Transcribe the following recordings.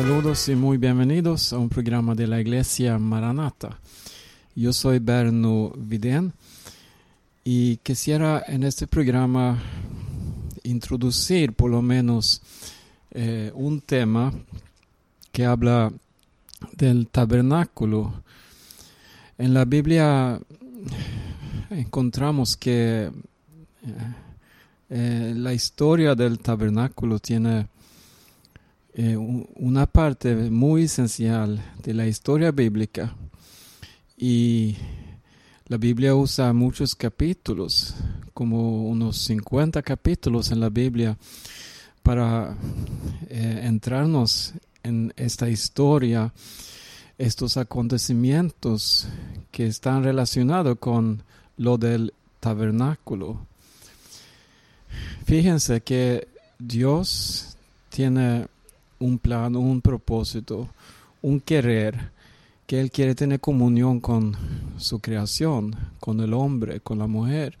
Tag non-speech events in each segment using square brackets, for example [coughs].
Saludos y muy bienvenidos a un programa de la Iglesia Maranata. Yo soy Berno Vidén y quisiera en este programa introducir por lo menos eh, un tema que habla del tabernáculo. En la Biblia encontramos que eh, eh, la historia del tabernáculo tiene eh, una parte muy esencial de la historia bíblica y la Biblia usa muchos capítulos, como unos 50 capítulos en la Biblia, para eh, entrarnos en esta historia, estos acontecimientos que están relacionados con lo del tabernáculo. Fíjense que Dios tiene un plan, un propósito, un querer, que Él quiere tener comunión con su creación, con el hombre, con la mujer.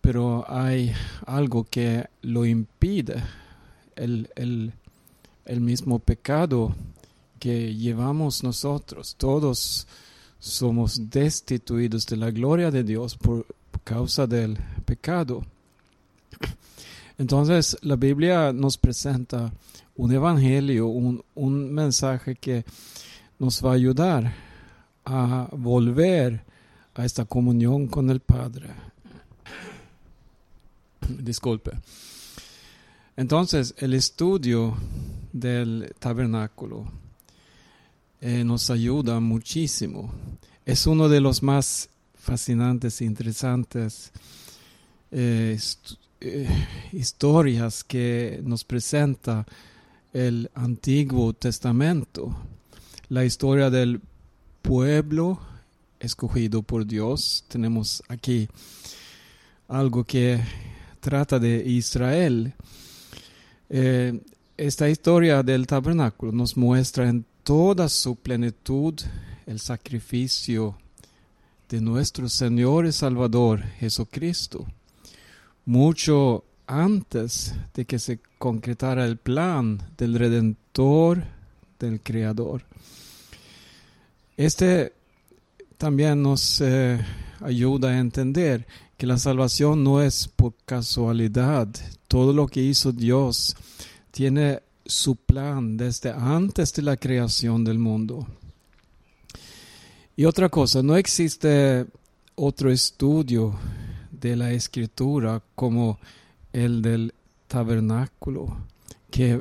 Pero hay algo que lo impide, el, el, el mismo pecado que llevamos nosotros. Todos somos destituidos de la gloria de Dios por causa del pecado. Entonces la Biblia nos presenta un evangelio, un, un mensaje que nos va a ayudar a volver a esta comunión con el Padre. Disculpe. Entonces, el estudio del tabernáculo eh, nos ayuda muchísimo. Es uno de los más fascinantes e interesantes eh, eh, historias que nos presenta el Antiguo Testamento, la historia del pueblo escogido por Dios. Tenemos aquí algo que trata de Israel. Eh, esta historia del tabernáculo nos muestra en toda su plenitud el sacrificio de nuestro Señor y Salvador Jesucristo. Mucho antes de que se concretara el plan del Redentor, del Creador. Este también nos eh, ayuda a entender que la salvación no es por casualidad. Todo lo que hizo Dios tiene su plan desde antes de la creación del mundo. Y otra cosa, no existe otro estudio de la escritura como el del tabernáculo, que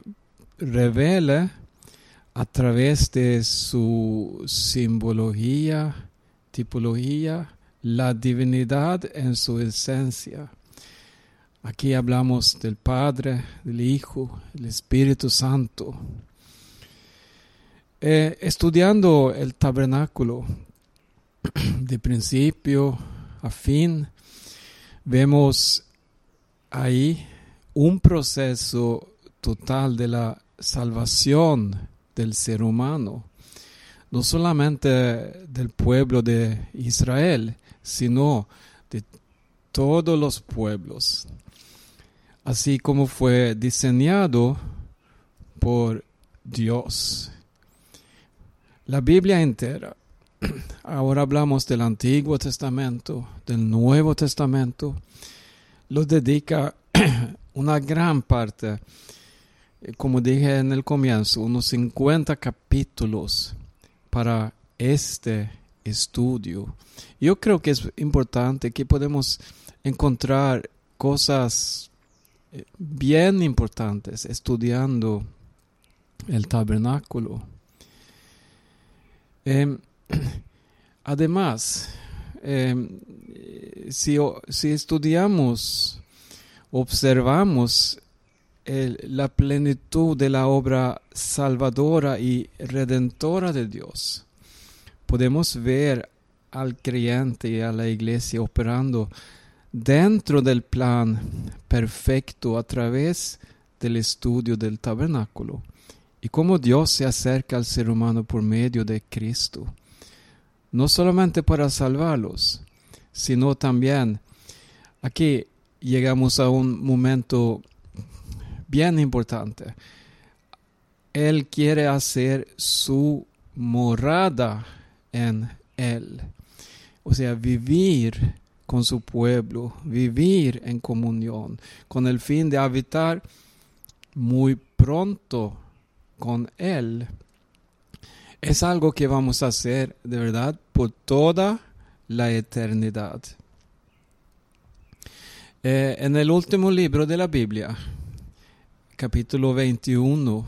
revela a través de su simbología, tipología, la divinidad en su esencia. Aquí hablamos del Padre, del Hijo, del Espíritu Santo. Eh, estudiando el tabernáculo [clears throat] de principio a fin, vemos ahí un proceso total de la salvación del ser humano, no solamente del pueblo de Israel, sino de todos los pueblos, así como fue diseñado por Dios. La Biblia entera, [clears throat] ahora hablamos del Antiguo Testamento, del Nuevo Testamento, lo dedica [clears throat] una gran parte, eh, como dije en el comienzo, unos 50 capítulos para este estudio. Yo creo que es importante que podemos encontrar cosas eh, bien importantes estudiando el tabernáculo. Em, [clears throat] además, em, si, si estudiamos, observamos la plenitud de la obra salvadora y redentora de Dios, podemos ver al creyente y a la iglesia operando dentro del plan perfecto a través del estudio del tabernáculo y cómo Dios se acerca al ser humano por medio de Cristo, no solamente para salvarlos, sino también aquí llegamos a un momento bien importante. Él quiere hacer su morada en Él. O sea, vivir con su pueblo, vivir en comunión, con el fin de habitar muy pronto con Él. Es algo que vamos a hacer de verdad por toda la eternidad. Eh, en el último libro de la Biblia, capítulo 21,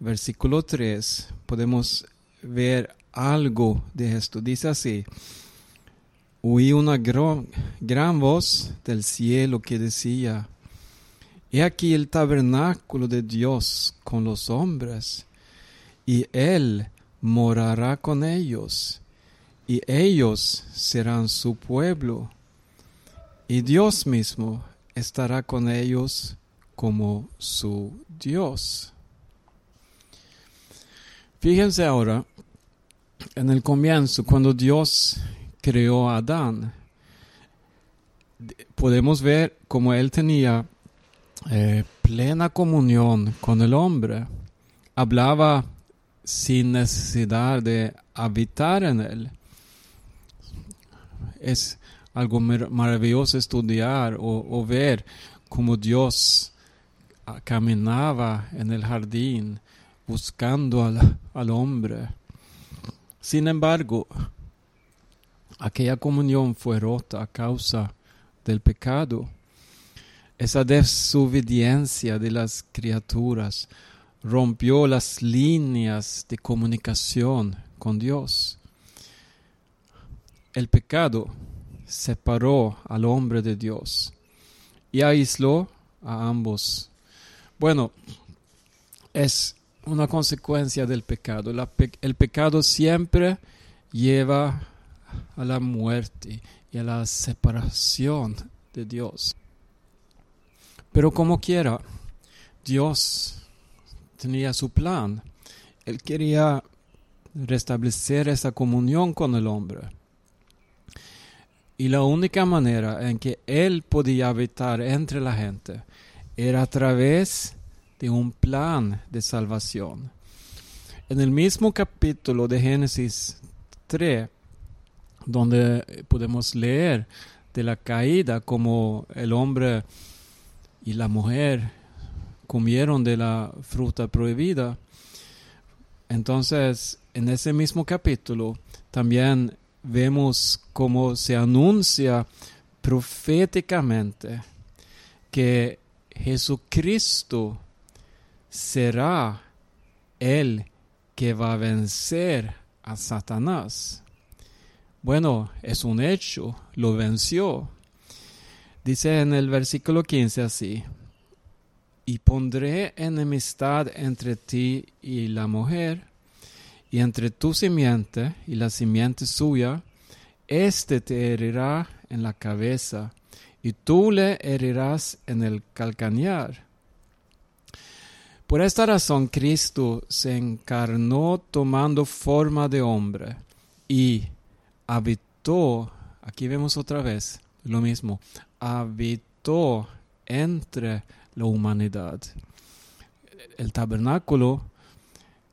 versículo 3, podemos ver algo de esto. Dice así, oí una gran, gran voz del cielo que decía, He aquí el tabernáculo de Dios con los hombres, y Él morará con ellos, y ellos serán su pueblo, y Dios mismo estará con ellos como su Dios. Fíjense ahora en el comienzo, cuando Dios creó a Adán, podemos ver cómo él tenía eh, plena comunión con el hombre. Hablaba sin necesidad de habitar en él. Es algo maravilloso estudiar o, ver cómo Dios caminaba en el jardín buscando al, al hombre. Sin embargo, aquella comunión fue rota a causa del pecado. Esa desobediencia de las criaturas rompió las líneas de comunicación con Dios. El pecado separó al hombre de Dios y aisló a ambos. Bueno, es una consecuencia del pecado. el pecado siempre lleva a la muerte y a la separación de Dios. Pero como quiera, Dios tenía su plan. Él quería restablecer esa comunión con el hombre. Y la única manera en que Él podía habitar entre la gente era a través de un plan de salvación. En el mismo capítulo de Génesis 3, donde podemos leer de la caída como el hombre y la mujer comieron de la fruta prohibida. Entonces, en ese mismo capítulo también vemos cómo se anuncia proféticamente que Jesucristo será el que va a vencer a Satanás. Bueno, es un hecho, lo venció. Dice en el versículo 15 así, y pondré enemistad entre ti y la mujer, y entre tu simiente y la simiente suya, éste te herirá en la cabeza, y tú le herirás en el calcañar. Por esta razón Cristo se encarnó tomando forma de hombre y habitó, aquí vemos otra vez lo mismo, habitó entre la humanidad. El tabernáculo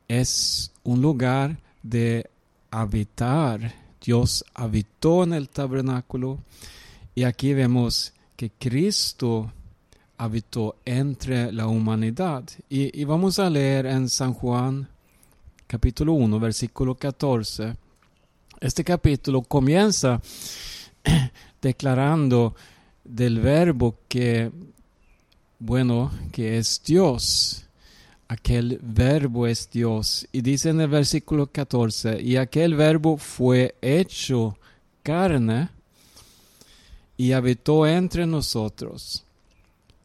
es un lugar de habitar. Dios habitó en el tabernáculo y aquí vemos que Cristo habitó entre la humanidad. Y, y, vamos a leer en San Juan capítulo 1, versículo 14. Este capítulo comienza [clears throat] declarando del verbo que, bueno, que es Dios aquel verbo es Dios. Y dice en el versículo 14, y aquel verbo fue hecho carne y habitó entre nosotros.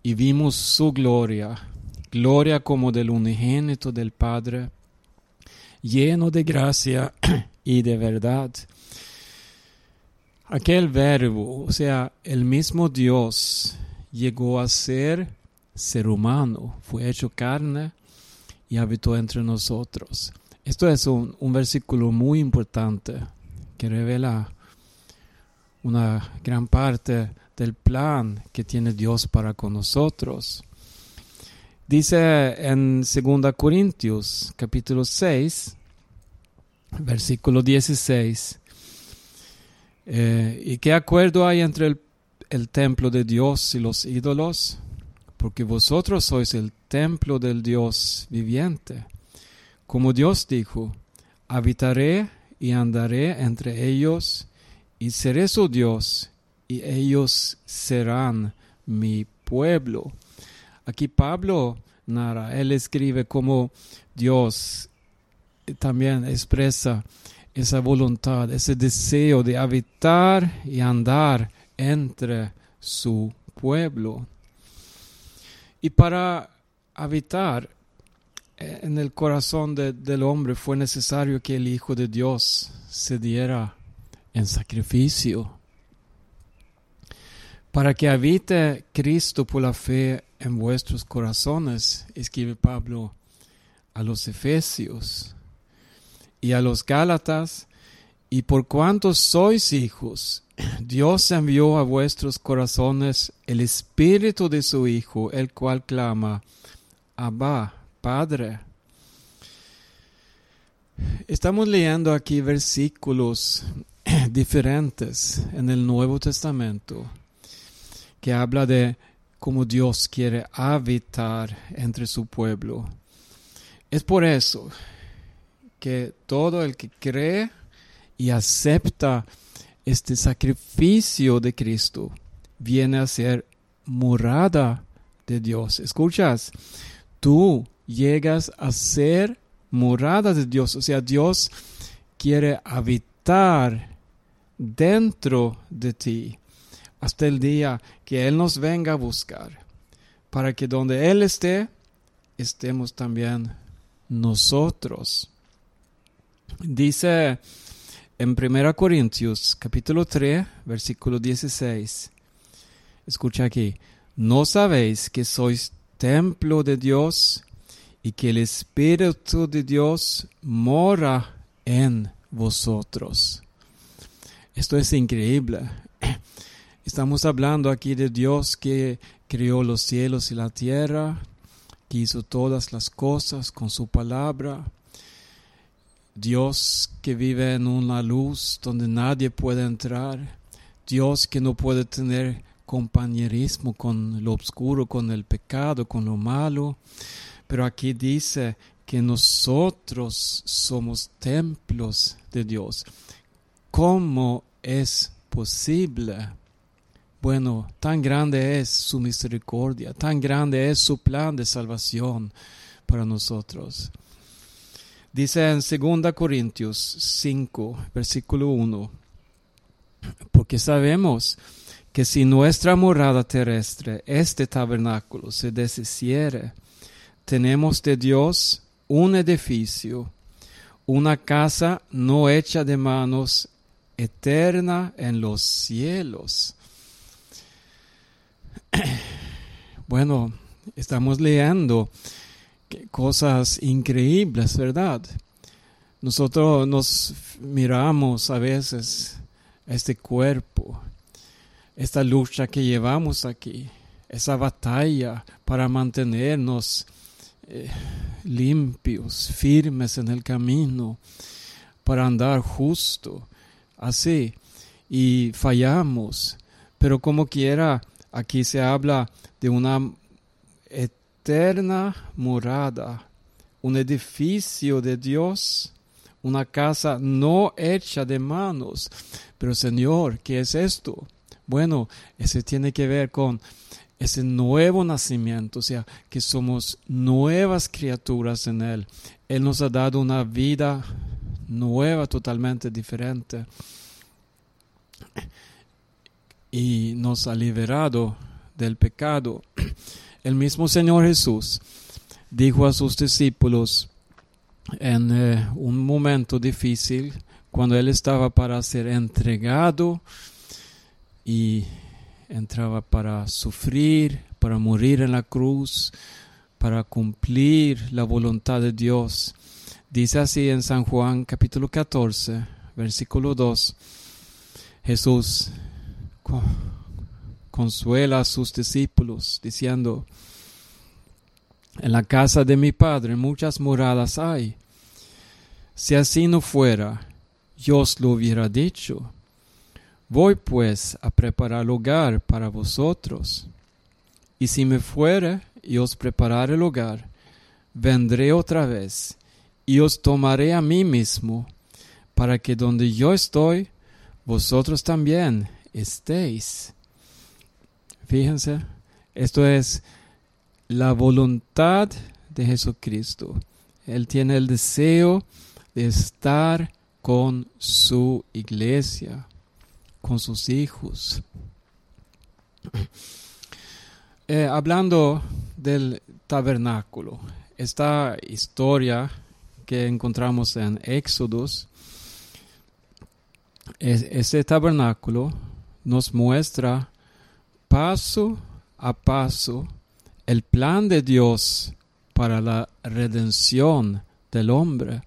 Y vimos su gloria, gloria como del unigénito del Padre, lleno de gracia [clears throat] y de verdad. Aquel verbo, o sea, el mismo Dios llegó a ser ser humano, fue hecho carne y habitó entre nosotros. Esto es un, versículo muy importante que revela una gran parte del plan que tiene Dios para con nosotros. Dice en 2 Corintios capítulo 6, versículo 16, eh, ¿y qué acuerdo hay entre el, el templo de Dios y los ídolos? Porque vosotros sois el templo del Dios viviente. Como Dios dijo, habitaré y andaré entre ellos y seré su Dios y ellos serán mi pueblo. Aquí Pablo narra, él escribe como Dios también expresa esa voluntad, ese deseo de habitar y andar entre su pueblo. Y para habitar en el corazón del hombre fue necesario que el Hijo de Dios se diera en sacrificio. Para que habite Cristo por la fe en vuestros corazones, escribe Pablo a los Efesios y a los Gálatas, y por cuanto sois hijos, Dios envió a vuestros corazones el Espíritu de su Hijo, el cual clama, Abba, Padre. Estamos leyendo aquí versículos [clears throat] diferentes en el Nuevo Testamento que habla de cómo Dios quiere habitar entre su pueblo. Es por eso que todo el que cree y acepta este sacrificio de Cristo viene a ser morada de Dios. ¿Escuchas? Tú llegas a ser morada de Dios. O sea, Dios quiere habitar dentro de ti hasta el día que Él nos venga a buscar, para que donde Él esté, estemos también nosotros. Dice en 1 Corintios capítulo 3, versículo 16, escucha aquí, ¿no sabéis que sois templo de Dios y que el Espíritu de Dios mora en vosotros? Esto es increíble. [clears throat] Estamos hablando aquí de Dios que creó los cielos y la tierra, que hizo todas las cosas con su palabra. Dios que vive en una luz donde nadie puede entrar. Dios que no puede tener compañerismo con lo oscuro, con el pecado, con lo malo. Pero aquí dice que nosotros somos templos de Dios. ¿Cómo es posible? Bueno, tan grande es su misericordia, tan grande es su plan de salvación para nosotros. Dice en 2 Corintios 5, versículo 1, porque sabemos que si nuestra morada terrestre, este tabernáculo, se deshiciere, tenemos de Dios un edificio, una casa no hecha de manos, eterna en los cielos. [clears throat] Bueno, estamos leyendo cosas increíbles, ¿verdad? Nosotros nos miramos a veces este cuerpo, esta lucha que llevamos aquí, esa batalla para mantenernos eh, limpios, firmes en el camino, para andar justo, así, y fallamos, pero como quiera, Aquí se habla de una eterna morada, un edificio de Dios, una casa no hecha de manos. Pero Señor, ¿qué es esto? Bueno, ese tiene que ver con ese nuevo nacimiento, o sea, que somos nuevas criaturas en Él. Él nos ha dado una vida nueva, totalmente diferente y nos ha liberado del pecado. El mismo Señor Jesús dijo a sus discípulos en eh, un momento difícil, cuando Él estaba para ser entregado y entraba para sufrir, para morir en la cruz, para cumplir la voluntad de Dios. Dice así en San Juan capítulo 14, versículo 2, Jesús consuela a sus discípulos diciendo, En la casa de mi Padre muchas moradas hay. Si así no fuera, yo os lo hubiera dicho. Voy pues a preparar lugar para vosotros. Y si me fuere y os preparare lugar, vendré otra vez y os tomaré a mí mismo, para que donde yo estoy, vosotros también estéis. Fíjense, esto es la voluntad de Jesucristo. Él tiene el deseo de estar con su iglesia, con sus hijos. Eh, hablando del tabernáculo, esta historia que encontramos en Éxodos, ese tabernáculo nos muestra paso a paso el plan de Dios para la redención del hombre.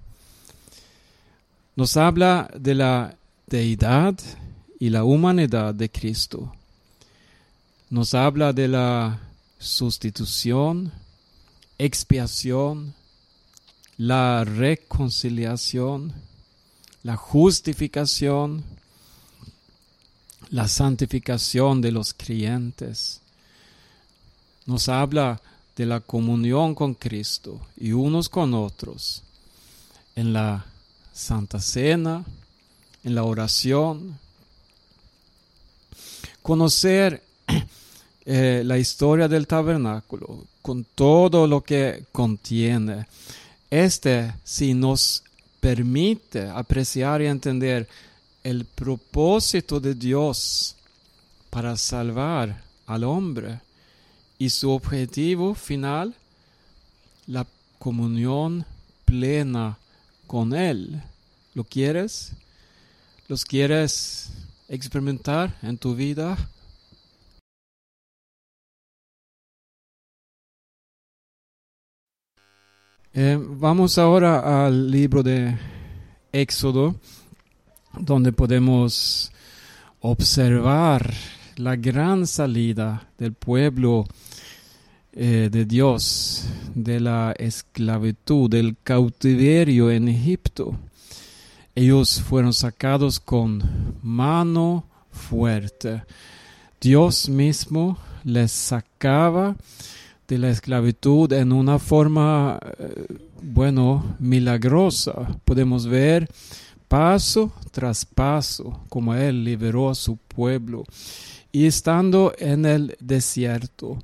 Nos habla de la deidad y la humanidad de Cristo. Nos habla de la sustitución, expiación, la reconciliación, la justificación, la santificación de los creyentes. Nos habla de la comunión con Cristo y unos con otros en la Santa Cena, en la oración. Conocer [clears throat] eh, la historia del tabernáculo con todo lo que contiene. Este si nos permite apreciar y entender el propósito de Dios para salvar al hombre y su objetivo final, la comunión plena con Él. ¿Lo quieres? ¿Los quieres experimentar en tu vida? Eh, vamos ahora al libro de Éxodo, donde podemos observar la gran salida del pueblo eh, de Dios de la esclavitud, del cautiverio en Egipto. Ellos fueron sacados con mano fuerte. Dios mismo les sacaba de la esclavitud en una forma, eh, bueno, milagrosa. Podemos ver paso tras paso como Él liberó a su pueblo. Y estando en el desierto,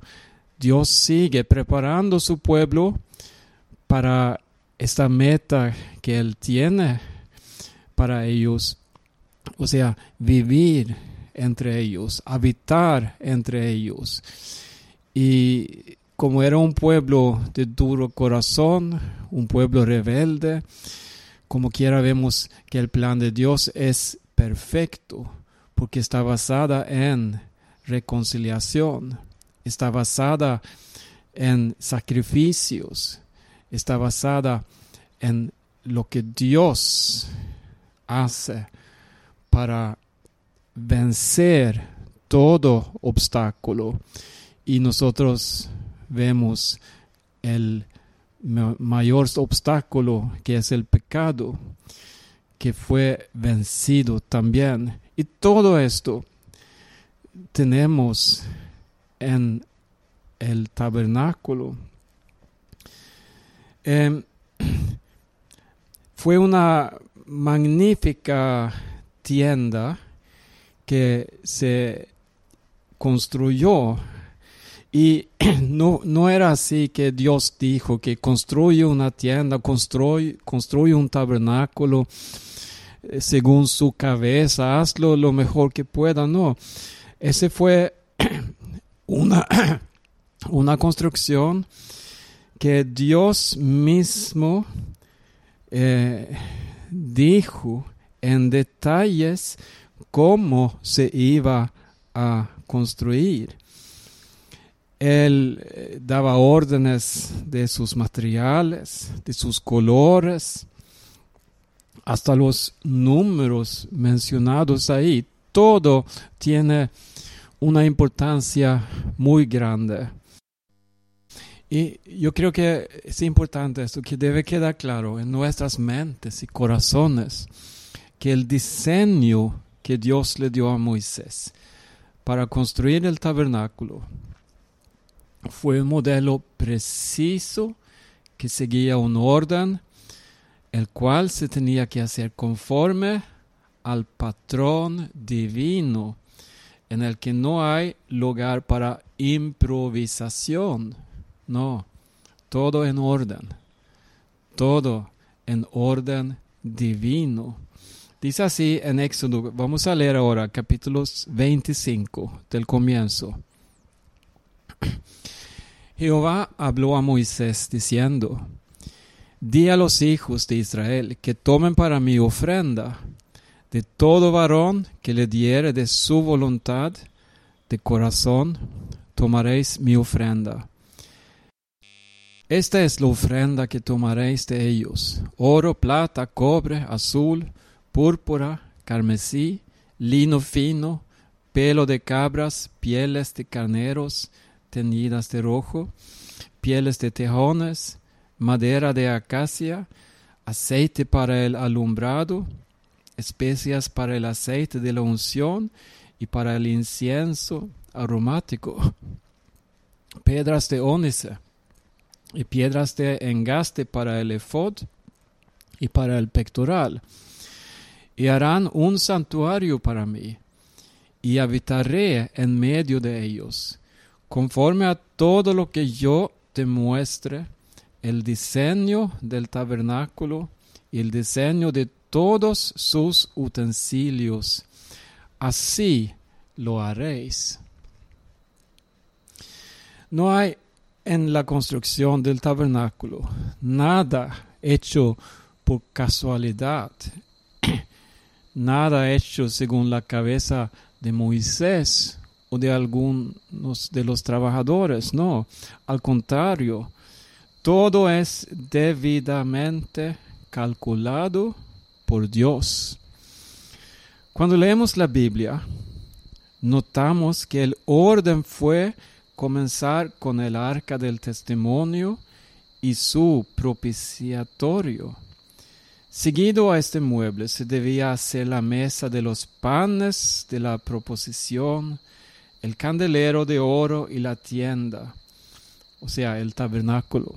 Dios sigue preparando su pueblo para esta meta que Él tiene para ellos. O sea, vivir entre ellos, habitar entre ellos. Y como era un pueblo de duro corazón, un pueblo rebelde, como quiera vemos que el plan de Dios es perfecto, porque está basada en reconciliación, está basada en sacrificios, está basada en lo que Dios hace para vencer todo obstáculo. Y nosotros vemos el mayor obstáculo que es el pecado, que fue vencido también. Y todo esto tenemos en el tabernáculo. Em, fue una magnífica tienda que se construyó y [clears throat] no, no era así que Dios dijo que construye una tienda, construye, construye un tabernáculo eh, según su cabeza, hazlo lo mejor que pueda. No, ese fue [clears throat] una, [clears throat] una construcción que Dios mismo eh, dijo en detalles cómo se iba a construir. Él eh, daba órdenes de sus materiales, de sus colores, hasta los números mencionados ahí. Todo tiene una importancia muy grande. Y yo creo que es importante esto, que debe quedar claro en nuestras mentes y corazones que el diseño que Dios le dio a Moisés para construir el tabernáculo fue un modelo preciso que seguía un orden, el cual se tenía que hacer conforme al patrón divino, en el que no hay lugar para improvisación no, todo en orden, todo en orden divino. Dice así en Éxodo, vamos a leer ahora capítulos 25 del comienzo. [coughs] Jehová habló a Moisés diciendo, Di a los hijos de Israel que tomen para mí ofrenda de todo varón que le diere de su voluntad de corazón, tomaréis mi ofrenda. Esta es la ofrenda que tomaréis de ellos: oro, plata, cobre, azul, púrpura, carmesí, lino fino, pelo de cabras, pieles de carneros teñidas de rojo, pieles de tejones, madera de acacia, aceite para el alumbrado, especias para el aceite de la unción y para el incienso aromático, pedras de ónice y piedras de engaste para el efod y para el pectoral. Y harán un santuario para mí, y habitaré en medio de ellos, conforme a todo lo que yo te muestre, el diseño del tabernáculo y el diseño de todos sus utensilios. Así lo haréis. No hay en la construcción del tabernáculo. Nada hecho por casualidad. [clears throat] Nada hecho según la cabeza de Moisés o de algunos de los trabajadores. No, al contrario, todo es debidamente calculado por Dios. Cuando leemos la Biblia, notamos que el orden fue comenzar con el arca del testimonio y su propiciatorio. Seguido a este mueble se debía hacer la mesa de los panes de la proposición, el candelero de oro y la tienda, o sea, el tabernáculo.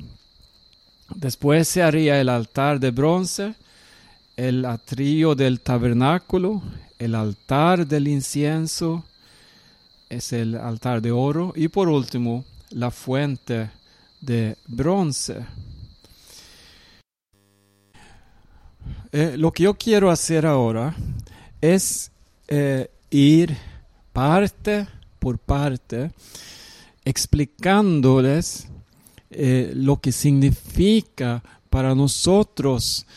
Después se haría el altar de bronce, el atrio del tabernáculo, el altar del incienso, es el altar de oro y por último la fuente de bronce. Eh, lo que yo quiero hacer ahora es eh, ir parte por parte explicándoles eh, lo que significa para nosotros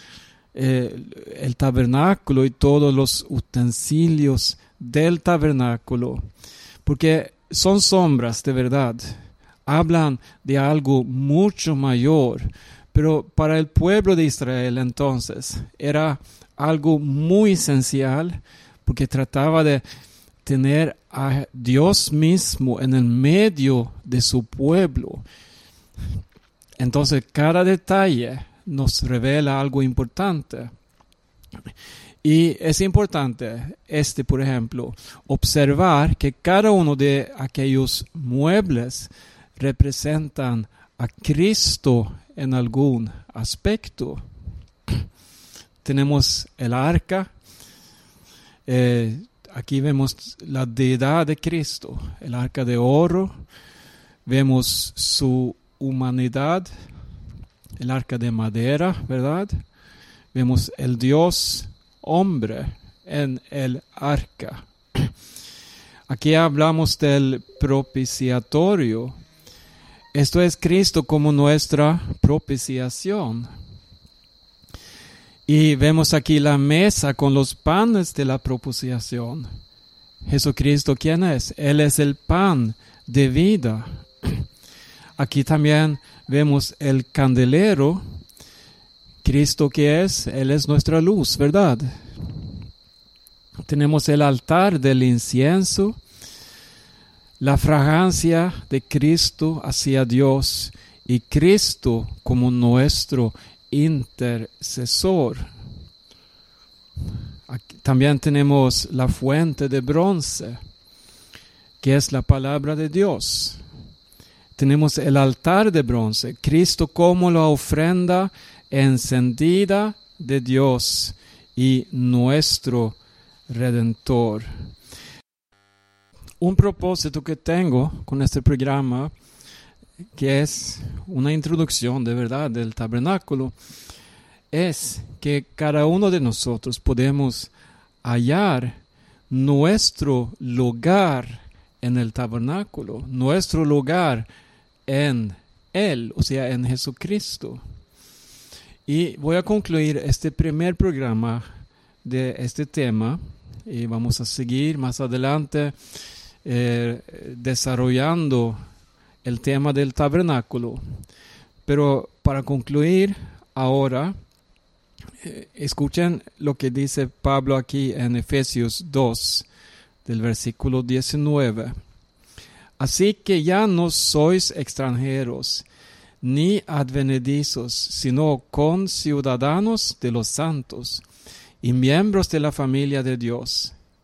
el tabernáculo y todos los utensilios del tabernáculo. Porque son sombras de verdad, hablan de algo mucho mayor, pero para el pueblo de Israel entonces era algo muy esencial porque trataba de tener a Dios mismo en el medio de su pueblo. Entonces cada detalle nos revela algo importante. Y es importante, este por ejemplo, observar que cada uno de aquellos muebles representan a Cristo en algún aspecto. [clears throat] Tenemos el arca, eh, aquí vemos la deidad de Cristo, el arca de oro, vemos su humanidad, el arca de madera, ¿verdad? Vemos el Dios hombre en el arca. Aquí hablamos del propiciatorio. Esto es Cristo como nuestra propiciación. Y vemos aquí la mesa con los panes de la propiciación. Jesucristo, ¿quién es? Él es el pan de vida. [clears throat] Aquí también vemos el candelero Cristo que es, Él es nuestra luz, ¿verdad? Tenemos el altar del incienso, la fragancia de Cristo hacia Dios y Cristo como nuestro intercesor. también tenemos la fuente de bronce, que es la palabra de Dios. Tenemos el altar de bronce, Cristo como la ofrenda encendida de Dios y nuestro redentor. Un propósito que tengo con este programa, que es una introducción de verdad del tabernáculo, es que cada uno de nosotros podemos hallar nuestro lugar en el tabernáculo, nuestro lugar en Él, o sea, en Jesucristo. Y voy a concluir este primer programa de este tema y vamos a seguir más adelante eh, desarrollando el tema del tabernáculo. Pero para concluir ahora, eh, escuchen lo que dice Pablo aquí en Efesios 2, del versículo 19. Así que ya no sois extranjeros ni advenedizos, sino conciudadanos de los santos y miembros de la familia de Dios,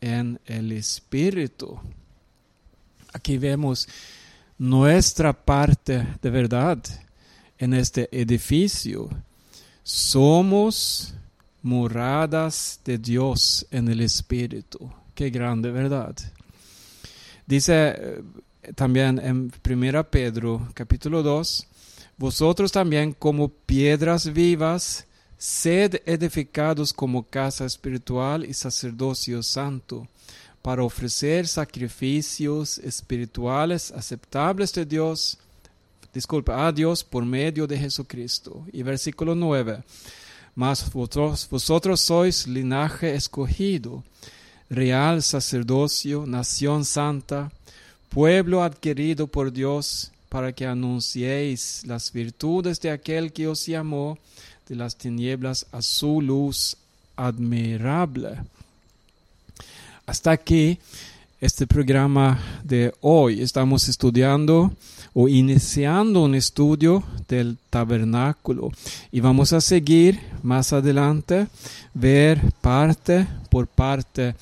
en el Espíritu. Aquí vemos nuestra parte de verdad en este edificio. Somos moradas de Dios en el Espíritu. Qué grande verdad. Dice eh, también en 1 Pedro capítulo 2, vosotros también como piedras vivas, sed edificados como casa espiritual y sacerdocio santo, para ofrecer sacrificios espirituales aceptables de Dios, disculpa, a Dios por medio de Jesucristo. Y versículo 9, mas vosotros, vosotros sois linaje escogido real sacerdocio, nación santa, pueblo adquirido por Dios, para que anunciéis las virtudes de aquel que os llamó de las tinieblas a su luz admirable. Hasta aquí este programa de hoy. Estamos estudiando o iniciando un estudio del tabernáculo y vamos a seguir más adelante, ver parte por parte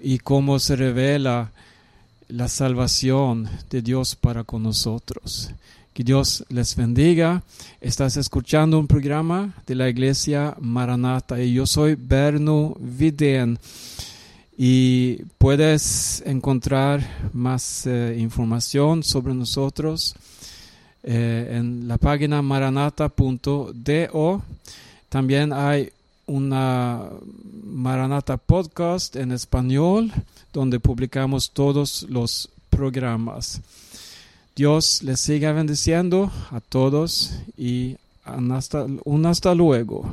y cómo se revela la salvación de Dios para con nosotros. Que Dios les bendiga. Estás escuchando un programa de la iglesia Maranata y yo soy Berno Viden y puedes encontrar más eh, información sobre nosotros eh, en la página maranata.do. También hay una Maranata podcast en español donde publicamos todos los programas. Dios les siga bendiciendo a todos y un hasta luego.